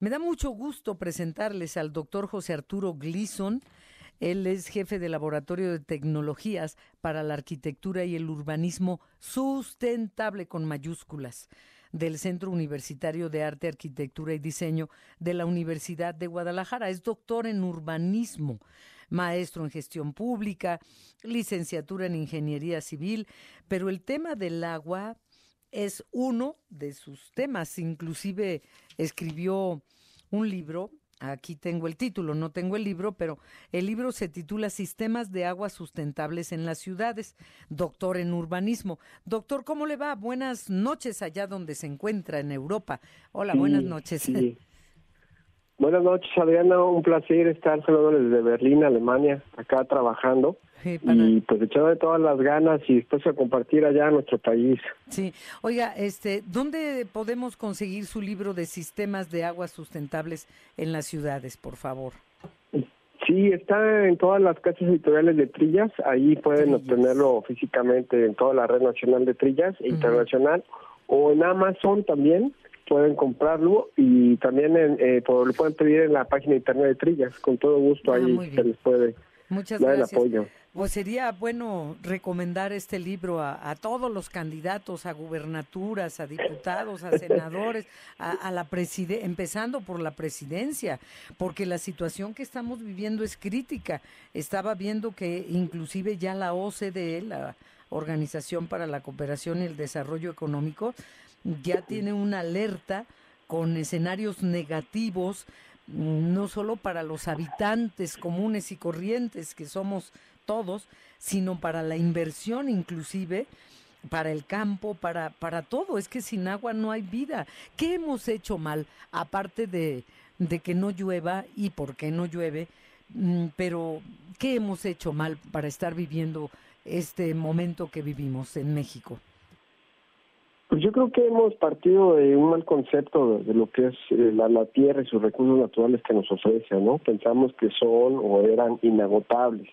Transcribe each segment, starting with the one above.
Me da mucho gusto presentarles al doctor José Arturo Gleason. Él es jefe de Laboratorio de Tecnologías para la Arquitectura y el Urbanismo Sustentable con mayúsculas del Centro Universitario de Arte, Arquitectura y Diseño de la Universidad de Guadalajara. Es doctor en urbanismo, maestro en gestión pública, licenciatura en ingeniería civil, pero el tema del agua es uno de sus temas. Inclusive escribió un libro, aquí tengo el título, no tengo el libro, pero el libro se titula Sistemas de Aguas Sustentables en las Ciudades, doctor en urbanismo. Doctor, ¿cómo le va? Buenas noches allá donde se encuentra en Europa. Hola, buenas noches. Buenas noches, Adriana. Un placer estar saludando desde Berlín, Alemania, acá trabajando. Y pues echando de todas las ganas y después a compartir allá en nuestro país. Sí. Oiga, este, ¿dónde podemos conseguir su libro de sistemas de aguas sustentables en las ciudades, por favor? Sí, está en todas las casas editoriales de Trillas. Ahí pueden obtenerlo físicamente en toda la red nacional de Trillas e internacional o en Amazon también pueden comprarlo y también en, eh, lo pueden pedir en la página de internet de Trillas. Con todo gusto ah, ahí se les puede Muchas dar gracias. el apoyo. Pues sería bueno recomendar este libro a, todos los candidatos a gubernaturas, a diputados, a senadores, a, la preside empezando por la presidencia, porque la situación que estamos viviendo es crítica. Estaba viendo que inclusive ya la OCDE, la Organización para la Cooperación y el Desarrollo Económico, ya tiene una alerta con escenarios negativos, mm, no solo para los habitantes comunes y corrientes que somos todos, sino para la inversión inclusive, para el campo, para, para todo. Es que sin agua no hay vida. ¿Qué hemos hecho mal? Aparte de, de que no llueva y por qué no llueve, mm, pero ¿qué hemos hecho mal para estar viviendo este momento que vivimos en México? Pues yo creo que hemos partido de un mal concepto de, lo que es eh, la, la, tierra y sus recursos naturales que nos ofrece, ¿no? Pensamos que son o eran inagotables.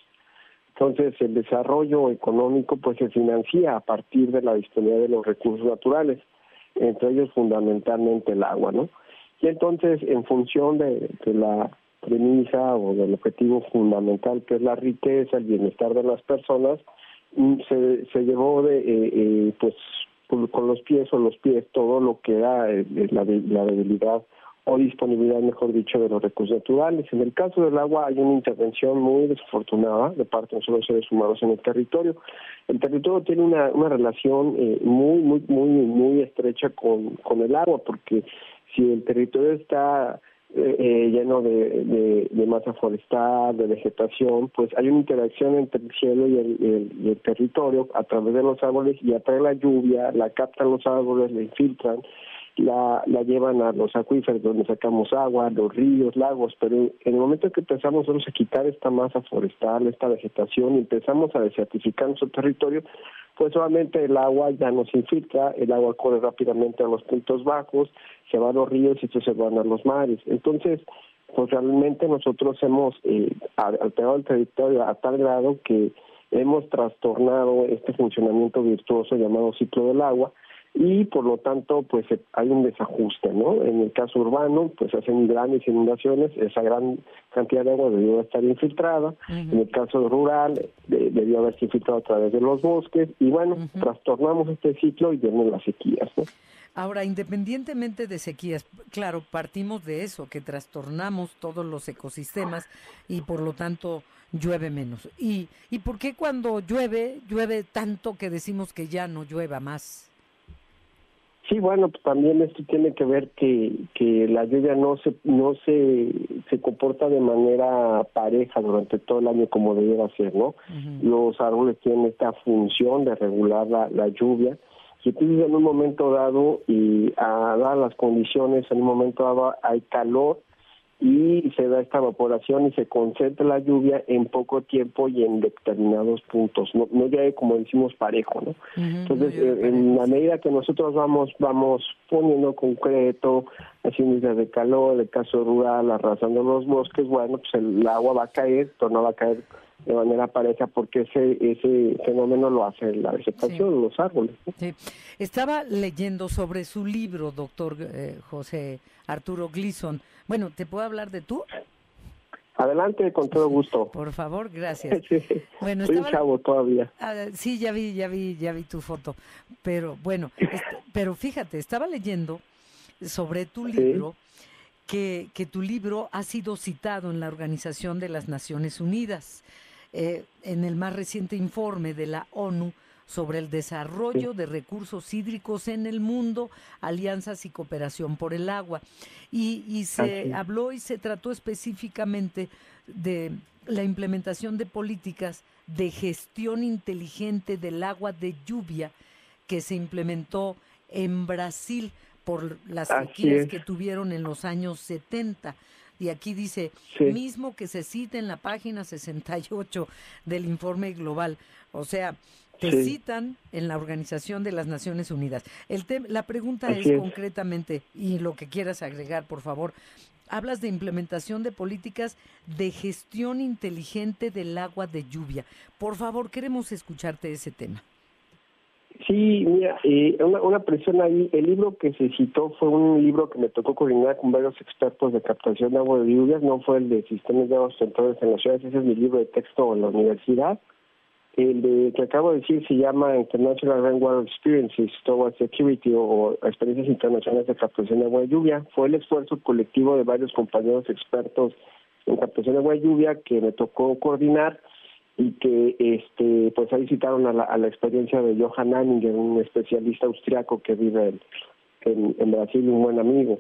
Entonces el desarrollo económico pues se financia a partir de la disponibilidad de los recursos naturales, entre ellos fundamentalmente el agua, ¿no? Y entonces en función de, la premisa o del objetivo fundamental que es la riqueza, el bienestar de las personas, mm, se, se llevó de eh, eh, pues con los pies o los pies todo lo que era eh, la, la debilidad o disponibilidad, mejor dicho, de los recursos naturales. En el caso del agua hay una intervención muy desafortunada de parte de nosotros seres humanos en el territorio. El territorio tiene una, relación eh, muy, muy, muy, muy estrecha con, con el agua, porque si el territorio está eh, eh, lleno de, de, masa forestal, de vegetación, pues hay una interacción entre el cielo y el, territorio a través de los árboles y atrae la lluvia, la captan los árboles, la infiltran, la, la llevan a los acuíferos donde sacamos agua, los ríos, lagos, pero en el momento que empezamos nosotros a quitar esta masa forestal, esta vegetación y empezamos a desertificar nuestro territorio, pues solamente el agua ya no se infiltra, el agua corre rápidamente a los puntos bajos, se va a los ríos y se van a los mares. Entonces, pues realmente nosotros hemos eh, alterado el territorio a tal grado que hemos trastornado este funcionamiento virtuoso llamado ciclo del agua, y por lo tanto pues eh, hay un desajuste, ¿no? En el caso urbano pues hacen grandes inundaciones, esa gran cantidad de agua debió estar infiltrada, en el caso rural debió haberse infiltrado a través de los bosques y bueno, trastornamos este ciclo y vienen las sequías, ¿no? Ahora, independientemente de sequías, claro, partimos de eso, que trastornamos todos los ecosistemas y por lo tanto llueve menos. ¿Y, y por qué cuando llueve, llueve tanto que decimos que ya no llueva más? Sí, bueno, pues también esto tiene que ver que, que la lluvia no se no se, se comporta de manera pareja durante todo el año como debiera ser, ¿no? Los árboles tienen esta función de regular la, la lluvia y entonces en un momento dado y a dar las condiciones, en un momento dado hay calor y se da esta evaporación y se concentra la lluvia en poco tiempo y en determinados puntos, no, no ya como decimos parejo, ¿no? Entonces, eh, en la medida que nosotros vamos vamos poniendo concreto, haciendo islas de calor, el caso rural, arrasando los bosques, bueno, pues el agua va a caer, pero no va a caer de manera pareja porque ese ese fenómeno lo hace la vegetación, los árboles. Sí. Estaba leyendo sobre su libro, doctor eh, José Arturo Gleason. Bueno, ¿te puedo hablar de tú? Adelante, con todo gusto. Por favor, gracias. Bueno, Soy chavo todavía. Ah, sí, ya vi, ya vi, ya vi tu foto. Pero bueno, pero fíjate, estaba leyendo sobre tu libro que, que tu libro ha sido citado en la Organización de las Naciones Unidas. Eh, en el más reciente informe de la ONU sobre el desarrollo de recursos hídricos en el mundo, alianzas y cooperación por el agua. Y, se habló y se trató específicamente de la implementación de políticas de gestión inteligente del agua de lluvia que se implementó en Brasil por las sequías que tuvieron en los años 70. Y aquí dice, mismo que se cita en la página 68 del informe global. O sea, te citan en la Organización de las Naciones Unidas. El la pregunta es, concretamente, y lo que quieras agregar, por favor, hablas de implementación de políticas de gestión inteligente del agua de lluvia. Por favor, queremos escucharte ese tema. Sí, mira, eh, una, una presión ahí. El libro que se citó fue un libro que me tocó coordinar con varios expertos de captación de agua de lluvias, no fue el de sistemas de aguas centrales en las ciudades, ese es mi libro de texto en la universidad. El de, que acabo de decir se llama International Rainwater Experiences Towards Security o, Experiencias Internacionales de Captación de Agua de Lluvia. Fue el esfuerzo colectivo de varios compañeros expertos en captación de agua de lluvia que me tocó coordinar y que este pues ahí citaron a la, a la experiencia de Johan Anninger, un especialista austriaco que vive en, en, Brasil, un buen amigo.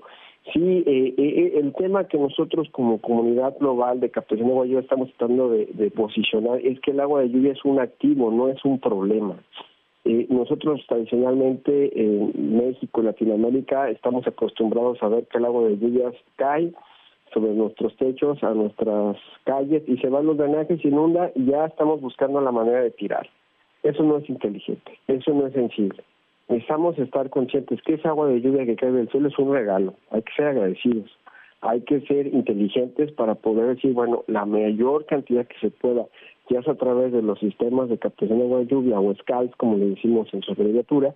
Sí, eh, eh, eh, el tema que nosotros como comunidad global de captación de agua lluvia estamos tratando de, de posicionar es que el agua de lluvia es un activo, no es un problema. Eh, nosotros tradicionalmente en México y Latinoamérica estamos acostumbrados a ver que el agua de lluvias cae sobre nuestros techos, a nuestras calles y se van los drenajes, se inunda y ya estamos buscando la manera de tirar. Eso no es inteligente, eso no es sensible. Necesitamos estar conscientes que esa agua de lluvia que cae del cielo es un regalo, hay que ser agradecidos, hay que ser inteligentes para poder decir, bueno, la mayor cantidad que se pueda, ya sea a través de los sistemas de captación de agua de lluvia o SCALS, como le decimos en su abreviatura,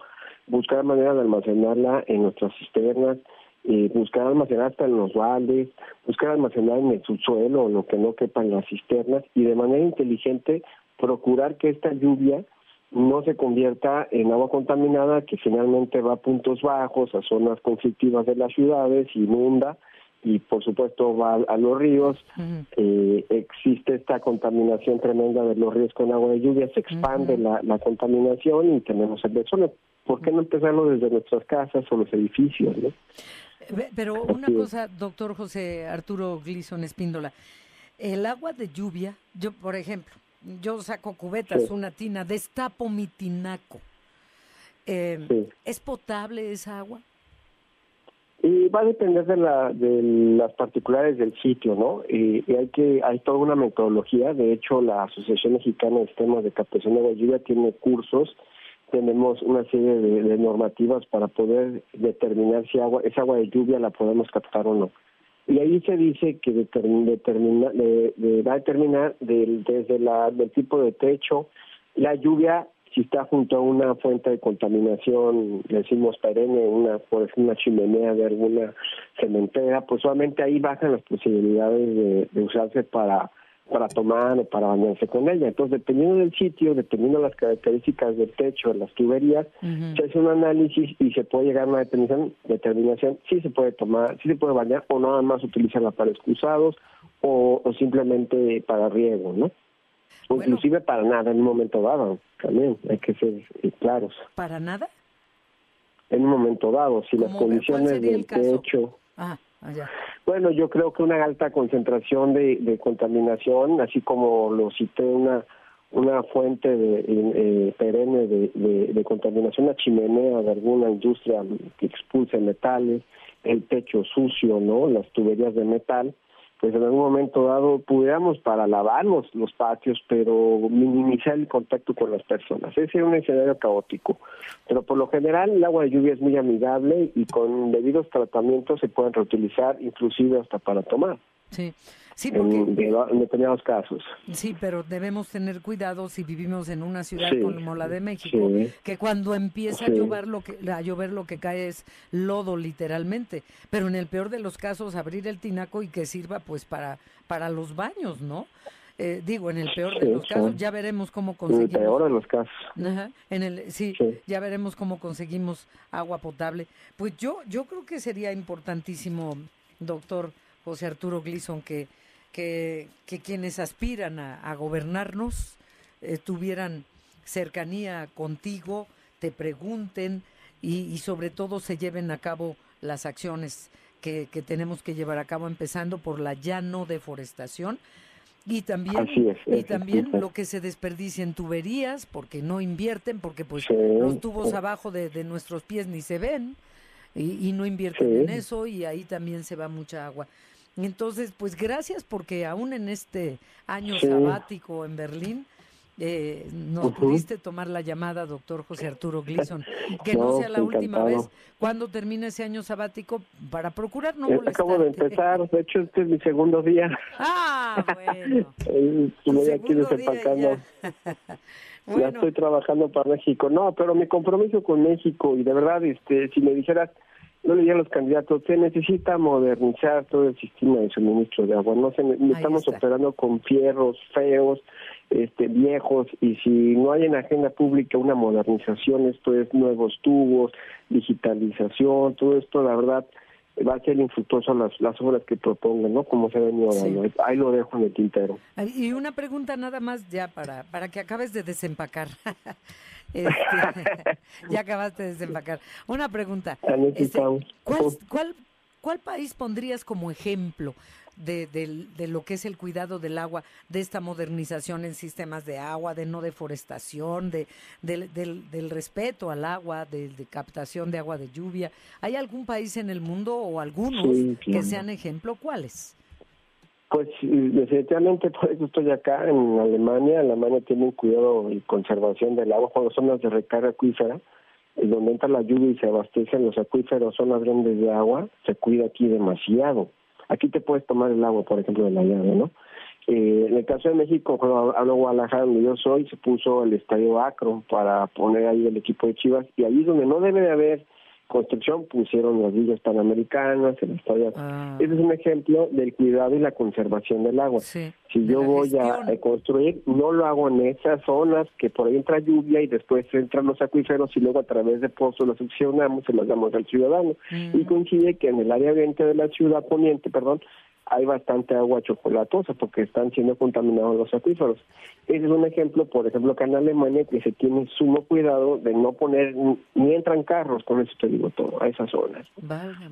buscar manera de almacenarla en nuestras cisternas, eh, buscar almacenar hasta en los baldes, buscar almacenar en el subsuelo o lo que no quepa en las cisternas y de manera inteligente procurar que esta lluvia no se convierta en agua contaminada que finalmente va a puntos bajos, a zonas conflictivas de las ciudades, inunda y por supuesto va a, los ríos. eh, existe esta contaminación tremenda de los ríos con agua de lluvia, se expande la, la, contaminación y tenemos el desorden. ¿Por qué no empezarlo desde nuestras casas o los edificios? ¿no? Pero una cosa, doctor José Arturo Glison Espíndola, el agua de lluvia, yo por ejemplo, yo saco cubetas, una tina, destapo mi tinaco. Eh, ¿Es potable esa agua? Y va a depender de, la, de las particulares del sitio, ¿no? Y, hay que hay toda una metodología. De hecho, la Asociación Mexicana de Sistemas de Captación de Agua Lluvia tiene cursos tenemos una serie de, normativas para poder determinar si agua, esa agua de lluvia la podemos captar o no. Y ahí se dice que determina, determina, va a determinar del, desde la, del tipo de techo, la lluvia, si está junto a una fuente de contaminación, decimos perenne, una, por ejemplo, una chimenea de alguna cementera, pues solamente ahí bajan las posibilidades de usarse para para tomar o para bañarse con ella. Entonces, dependiendo del sitio, dependiendo de las características del techo, de las tuberías, se hace un análisis y se puede llegar a una determinación, determinación si se puede tomar, si se puede bañar o nada más utilizarla para excusados o, o simplemente para riego, ¿no? O inclusive para nada en un momento dado, también hay que ser eh, claros. ¿Para nada? En un momento dado, si las condiciones del techo... Bueno, yo creo que una alta concentración de, contaminación, así como lo cité, una una fuente de, eh, perenne de, de, de, contaminación, una chimenea de alguna industria que expulse metales, el techo sucio, ¿no? Las tuberías de metal, pues en algún momento dado pudiéramos para lavarnos los patios, pero minimizar el contacto con las personas. Ese es un escenario caótico. Pero por lo general el agua de lluvia es muy amigable y con debidos tratamientos se pueden reutilizar, inclusive hasta para tomar. Sí. Sí, porque, en, determinados casos. Sí, pero debemos tener cuidado si vivimos en una ciudad como la de México, que cuando empieza a llover lo que a llover lo que cae es lodo literalmente, pero en el peor de los casos abrir el tinaco y que sirva pues para para los baños, ¿no? Eh, digo, en el peor de los casos, ya veremos cómo conseguimos. En el peor de los casos. en el, sí, ya veremos cómo conseguimos agua potable. Pues yo, yo creo que sería importantísimo, doctor José Arturo Gleason, que que, quienes aspiran a, gobernarnos eh, tuvieran cercanía contigo, te pregunten y, sobre todo se lleven a cabo las acciones que, tenemos que llevar a cabo, empezando por la ya no deforestación. Y también, y también lo que se desperdicia en tuberías, porque no invierten, porque pues los tubos abajo de, nuestros pies ni se ven, y, no invierten en eso, y ahí también se va mucha agua. Entonces, pues gracias porque aún en este año sabático en Berlín, eh, nos pudiste tomar la llamada, doctor José Arturo Gleason. Que no, sea la última vez. cuando termine ese año sabático? Para procurar no molestarte. Acabo de empezar, de hecho este es mi segundo día. Ah, bueno. Estoy aquí desempacando. Ya. ya estoy trabajando para México. No, pero mi compromiso con México y de verdad, este, si me dijeras no le los candidatos, se necesita modernizar todo el sistema de suministro de agua. No se, estamos operando con fierros feos, este, viejos, y si no hay en agenda pública una modernización, esto es nuevos tubos, digitalización, todo esto, la verdad, va a ser infructuoso las, las obras que propongan, ¿no? Como se ha venido dando. Ahí lo dejo en el tintero. Y una pregunta nada más ya para, para que acabes de desempacar. Este, ya acabaste de desempacar. Una pregunta. Este, ¿cuál, cuál, cuál país pondrías como ejemplo de, de, lo que es el cuidado del agua, de esta modernización en sistemas de agua, de no deforestación, de, del, del, respeto al agua, de, captación de agua de lluvia. ¿Hay algún país en el mundo o algunos que sean ejemplo? ¿Cuáles? Pues definitivamente por eso estoy acá en Alemania. Alemania tiene un cuidado y conservación del agua cuando zonas de recarga acuífera, donde entra la lluvia y se abastecen los acuíferos, zonas grandes de agua, se cuida aquí demasiado. Aquí te puedes tomar el agua, por ejemplo, de la llave, ¿no? Eh, en el caso de México, cuando hablo de Guadalajara, donde yo soy, se puso el estadio Acro para poner ahí el equipo de Chivas, y ahí es donde no debe de haber construcción pusieron las villas panamericanas, el estadio. Ah. Ese es un ejemplo del cuidado y la conservación del agua. si yo voy a, construir, no lo hago en esas zonas que por ahí entra lluvia y después entran los acuíferos y luego a través de pozos los succionamos y los damos al ciudadano. Mm. Y coincide que en el área 20 de la ciudad poniente, perdón, hay bastante agua chocolatosa porque están siendo contaminados los acuíferos. Ese es un ejemplo, por ejemplo, acá en Alemania que se tiene sumo cuidado de no poner, ni entran carros, con eso te digo todo, a esas zonas.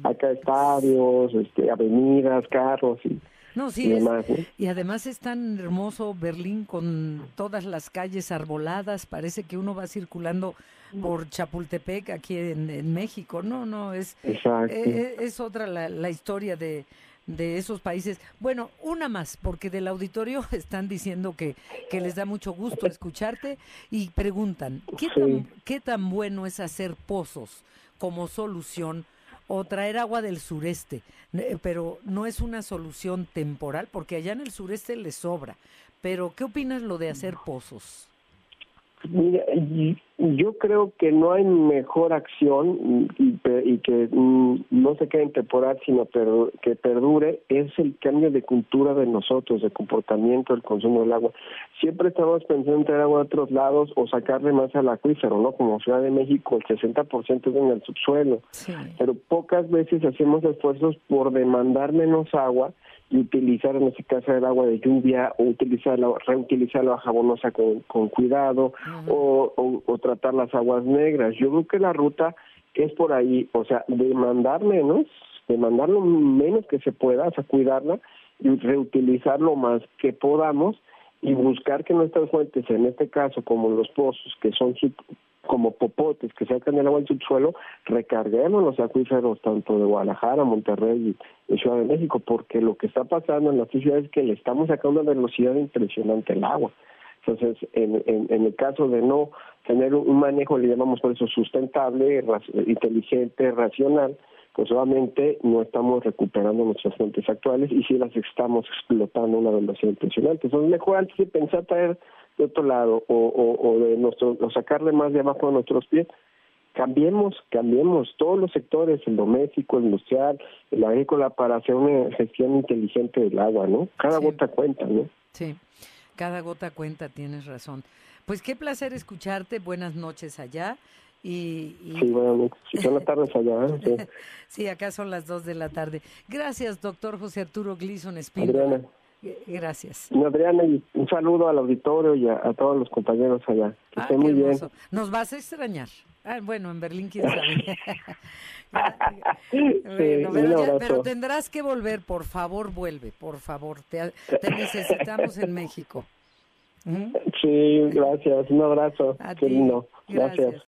Acá estadios, este, avenidas, carros y... No, sí, y, y además es tan hermoso Berlín con todas las calles arboladas, parece que uno va circulando por Chapultepec aquí en, México. No, no, es, es, eh, es, otra la, la historia de, de esos países. Bueno, una más, porque del auditorio están diciendo que, que les da mucho gusto escucharte y preguntan, ¿qué tan, ¿qué tan bueno es hacer pozos como solución o traer agua del sureste? Pero no es una solución temporal, porque allá en el sureste les sobra. Pero, ¿qué opinas lo de hacer pozos? Mira, yo creo que no hay mejor acción y, y que mm, no se quede en temporal, sino que perdure, es el cambio de cultura de nosotros, de comportamiento, del consumo del agua. Siempre estamos pensando en traer agua de otros lados o sacarle más al acuífero, ¿no? Como Ciudad de México, el 60% es en el subsuelo. Pero pocas veces hacemos esfuerzos por demandar menos agua y utilizar en este caso el agua de lluvia o utilizarla, reutilizar la jabonosa con, con cuidado o, o, tratar las aguas negras. Yo creo que la ruta es por ahí, o sea, demandar menos, demandar lo menos que se pueda, o sea, cuidarla y reutilizar lo más que podamos y buscar que nuestras fuentes, en este caso como los pozos, que son como popotes que sacan el agua del subsuelo, recarguemos los acuíferos tanto de Guadalajara, Monterrey y, Ciudad de México, porque lo que está pasando en las ciudades es que le estamos sacando una velocidad impresionante el agua. Entonces, en, en, el caso de no tener un manejo, le llamamos por eso sustentable, inteligente, racional, pues obviamente no estamos recuperando nuestras fuentes actuales y sí las estamos explotando a una velocidad impresionante. Entonces mejor antes de pensar traer de otro lado o, o, de nuestro, o sacarle más de abajo de nuestros pies, cambiemos, cambiemos todos los sectores, el doméstico, el industrial, el agrícola, para hacer una gestión inteligente del agua, ¿no? Cada gota cuenta, ¿no? Sí, cada gota cuenta, tienes razón. Pues qué placer escucharte, buenas noches allá. Y, Sí, bueno, si son las tardes allá. ¿eh? Sí. acá son las dos de la tarde. Gracias, doctor José Arturo Gleason Espino. Gracias. Adriana, y un saludo al auditorio y a, todos los compañeros allá. Que ah, muy bien. Nos vas a extrañar. Ah, bueno, en Berlín quién sabe. pero, tendrás que volver, por favor, vuelve, por favor. Te, necesitamos en México. Sí, gracias. Un abrazo. Qué lindo. Gracias.